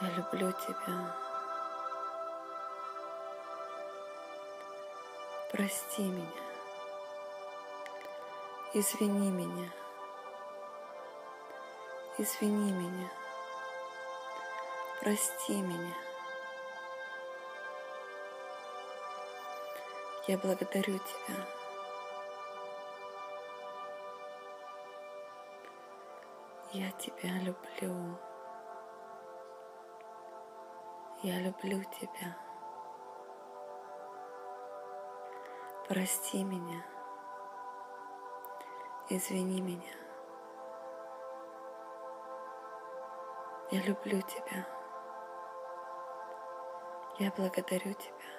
Я люблю тебя. Прости меня. Извини меня. Извини меня. Прости меня. Я благодарю тебя. Я тебя люблю. Я люблю тебя. Прости меня. Извини меня. Я люблю тебя. Я благодарю тебя.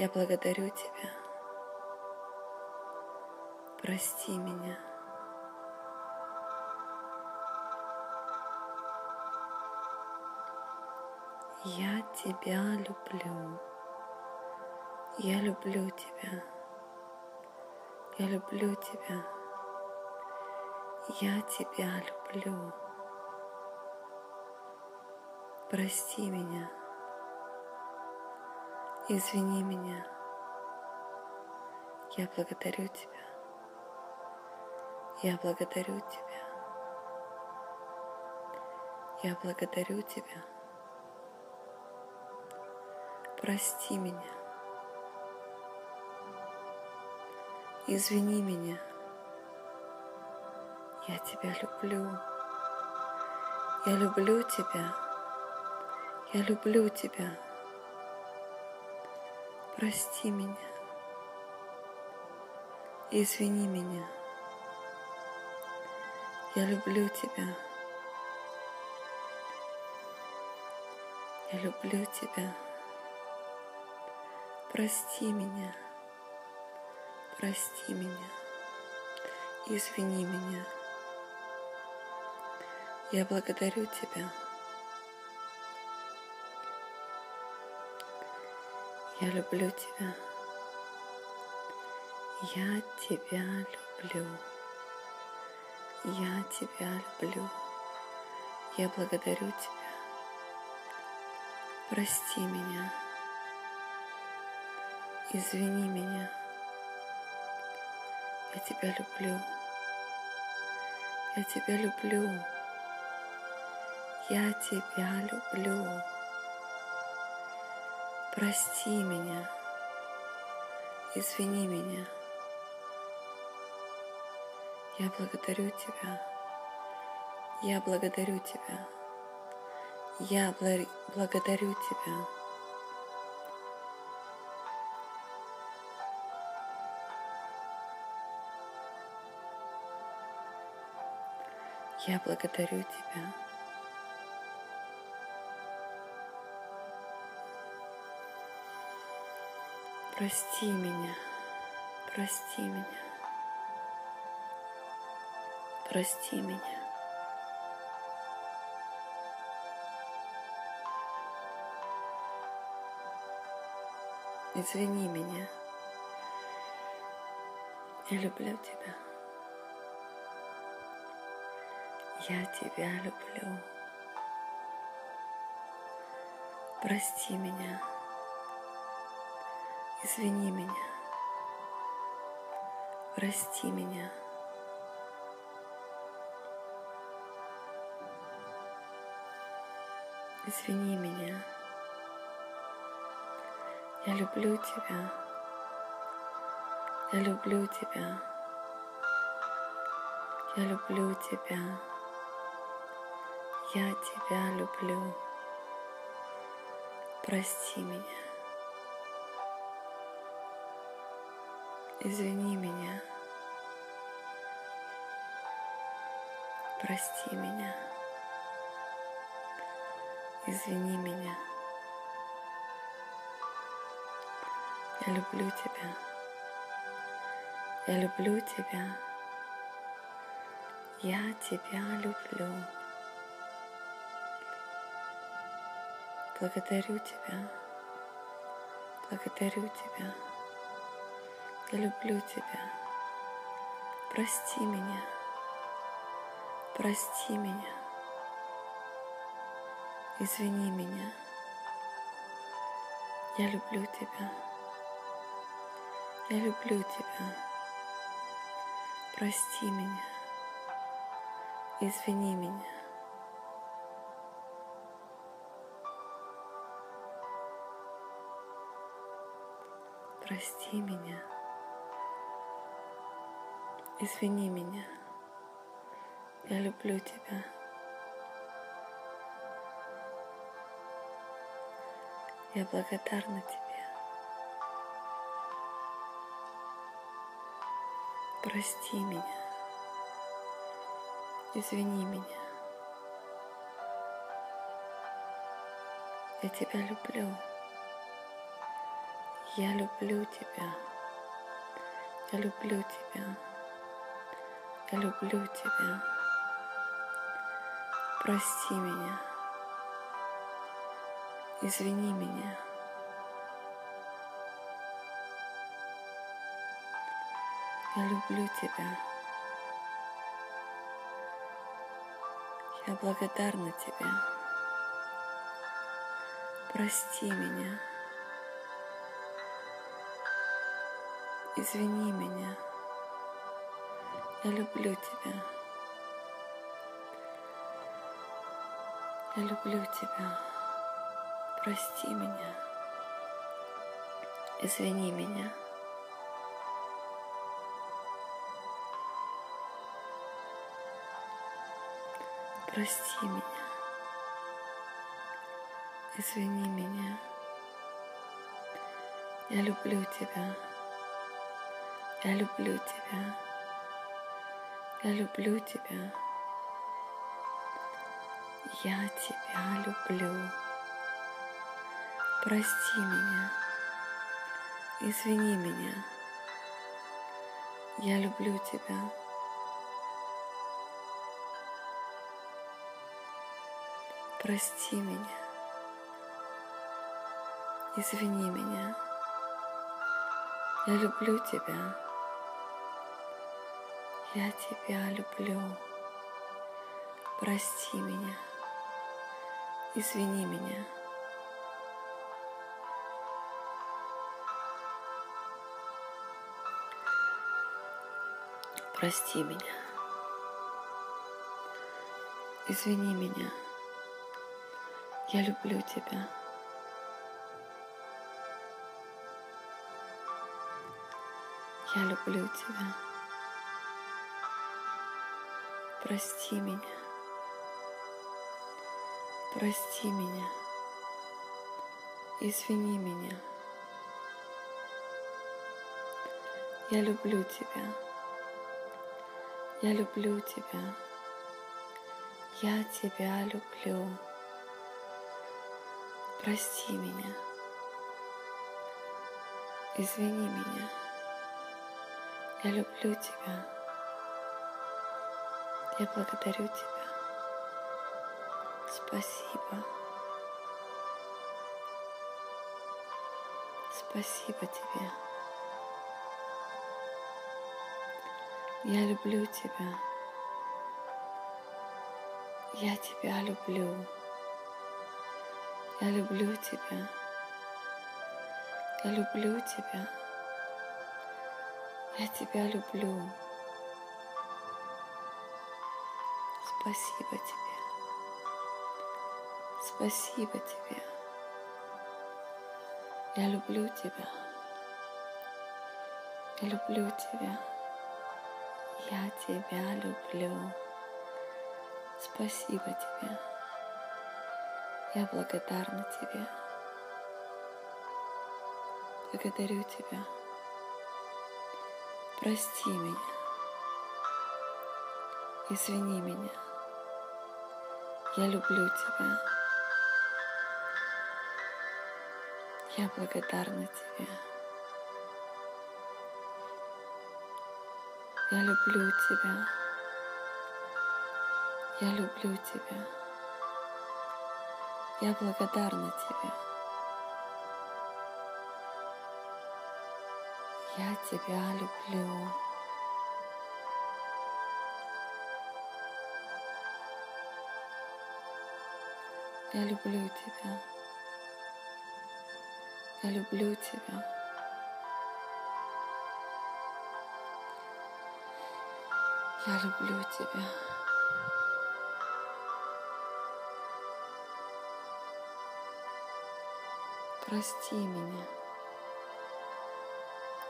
Я благодарю тебя. Прости меня. Я тебя люблю. Я люблю тебя. Я люблю тебя. Я тебя люблю. Прости меня. Извини меня. Я благодарю тебя. Я благодарю тебя. Я благодарю тебя. Прости меня. Извини меня. Я тебя люблю. Я люблю тебя. Я люблю тебя. Прости меня. Извини меня. Я люблю тебя. Я люблю тебя. Прости меня. Прости меня. Извини меня. Я благодарю тебя. Я люблю тебя. Я тебя люблю. Я тебя люблю. Я благодарю тебя. Прости меня. Извини меня. Я тебя люблю. Я тебя люблю. Я тебя люблю. Прости меня. Извини меня. Я благодарю тебя. Я благодарю тебя. Я благодарю тебя. Я благодарю тебя. Прости меня, прости меня, прости меня. Извини меня. Я люблю тебя. Я тебя люблю. Прости меня. Извини меня. Прости меня. Извини меня. Я люблю тебя. Я люблю тебя. Я люблю тебя. Я тебя люблю. Прости меня. Извини меня. Прости меня. Извини меня. Я люблю тебя. Я люблю тебя. Я тебя люблю. Благодарю тебя. Благодарю тебя. Я люблю тебя. Прости меня. Прости меня. Извини меня. Я люблю тебя. Я люблю тебя. Прости меня. Извини меня. Прости меня. Извини меня. Я люблю тебя. Я благодарна тебе. Прости меня. Извини меня. Я тебя люблю. Я люблю тебя. Я люблю тебя. Я люблю тебя. Прости меня. Извини меня. Я люблю тебя. Я благодарна тебе. Прости меня. Извини меня. Я люблю тебя. Я люблю тебя. Прости меня. Извини меня. Прости меня. Извини меня. Я люблю тебя. Я люблю тебя. Я люблю тебя. Я тебя люблю. Прости меня. Извини меня. Я люблю тебя. Прости меня. Извини меня. Я люблю тебя. Я тебя люблю. Прости меня. Извини меня. Прости меня. Извини меня. Я люблю тебя. Я люблю тебя. Прости меня. Прости меня. Извини меня. Я люблю тебя. Я люблю тебя. Я тебя люблю. Прости меня. Извини меня. Я люблю тебя. Я благодарю тебя. Спасибо. Спасибо тебе. Я люблю тебя. Я тебя люблю. Я люблю тебя. Я люблю тебя. Я тебя люблю. Спасибо тебе. Спасибо тебе. Я люблю тебя. Я люблю тебя. Я тебя люблю. Спасибо тебе. Я благодарна тебе. Благодарю тебя. Прости меня. Извини меня. Я люблю тебя. Я благодарна тебе. Я люблю тебя. Я люблю тебя. Я благодарна тебе. Я тебя люблю. Я люблю тебя. Я люблю тебя. Я люблю тебя. Прости меня.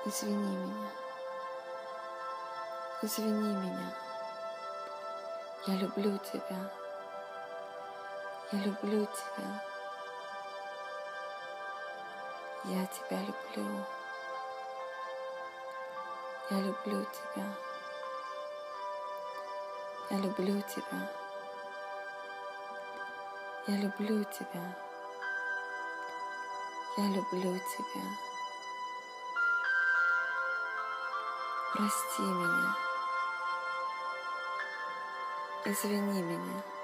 Извини меня. Извини меня. Я люблю тебя. Я люблю тебя. Я тебя люблю. Я люблю тебя. Я люблю тебя. Я люблю тебя. Я люблю тебя. Прости меня. Извини меня.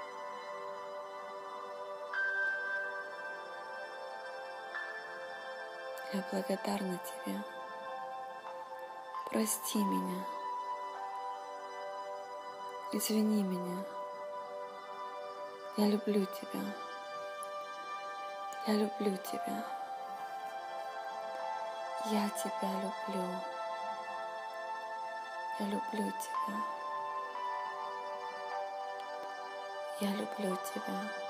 Я благодарна тебе. Прости меня. Извини меня. Я люблю тебя. Я люблю тебя. Я тебя люблю. Я люблю тебя. Я люблю тебя.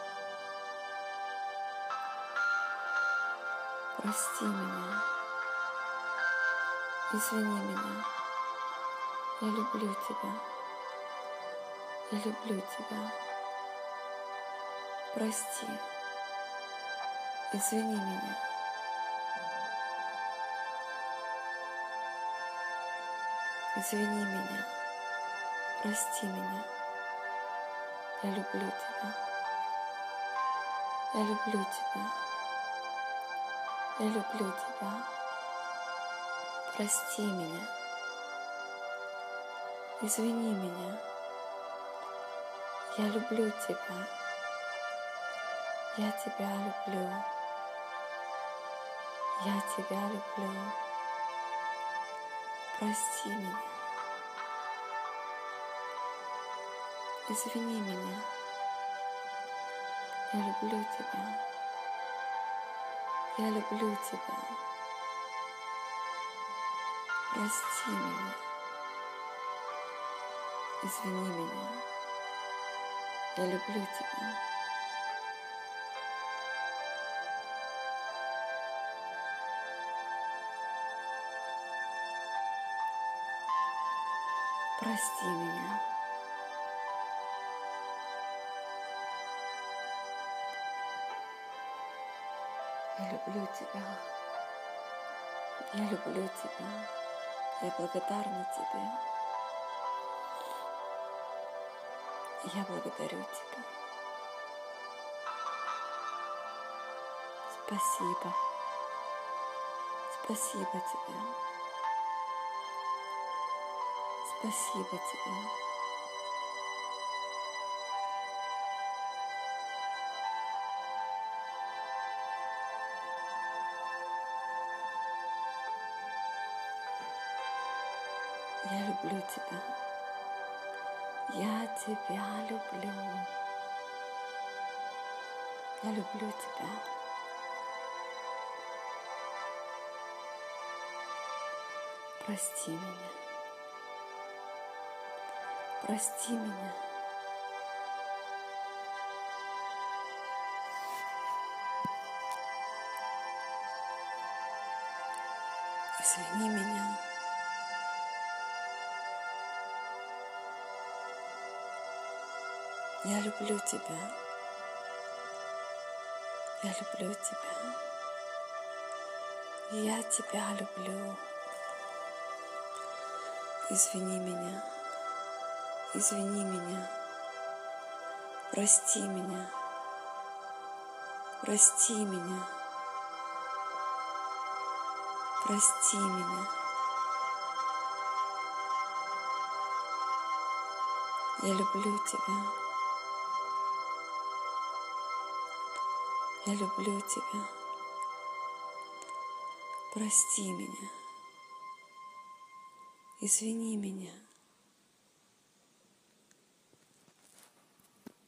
Прости меня. Извини меня. Я люблю тебя. Я люблю тебя. Прости. Извини меня. Извини меня. Прости меня. Я люблю тебя. Я люблю тебя. Я люблю тебя. Прости меня. Извини меня. Я люблю тебя. Я тебя люблю. Я тебя люблю. Прости меня. Извини меня. Я люблю тебя. Я люблю тебя. Прости меня. Извини меня. Я люблю тебя. Прости меня. Я люблю тебя. Я люблю тебя. Я благодарна тебе. Я благодарю тебя. Спасибо. Спасибо тебе. Спасибо тебе. Я люблю тебя. Я тебя люблю. Я люблю тебя. Прости меня. Прости меня. Извини меня. Я люблю тебя. Я люблю тебя. Я тебя люблю. Извини меня. Извини меня. Прости меня. Прости меня. Прости меня. Я люблю тебя. Я люблю тебя. Прости меня. Извини меня.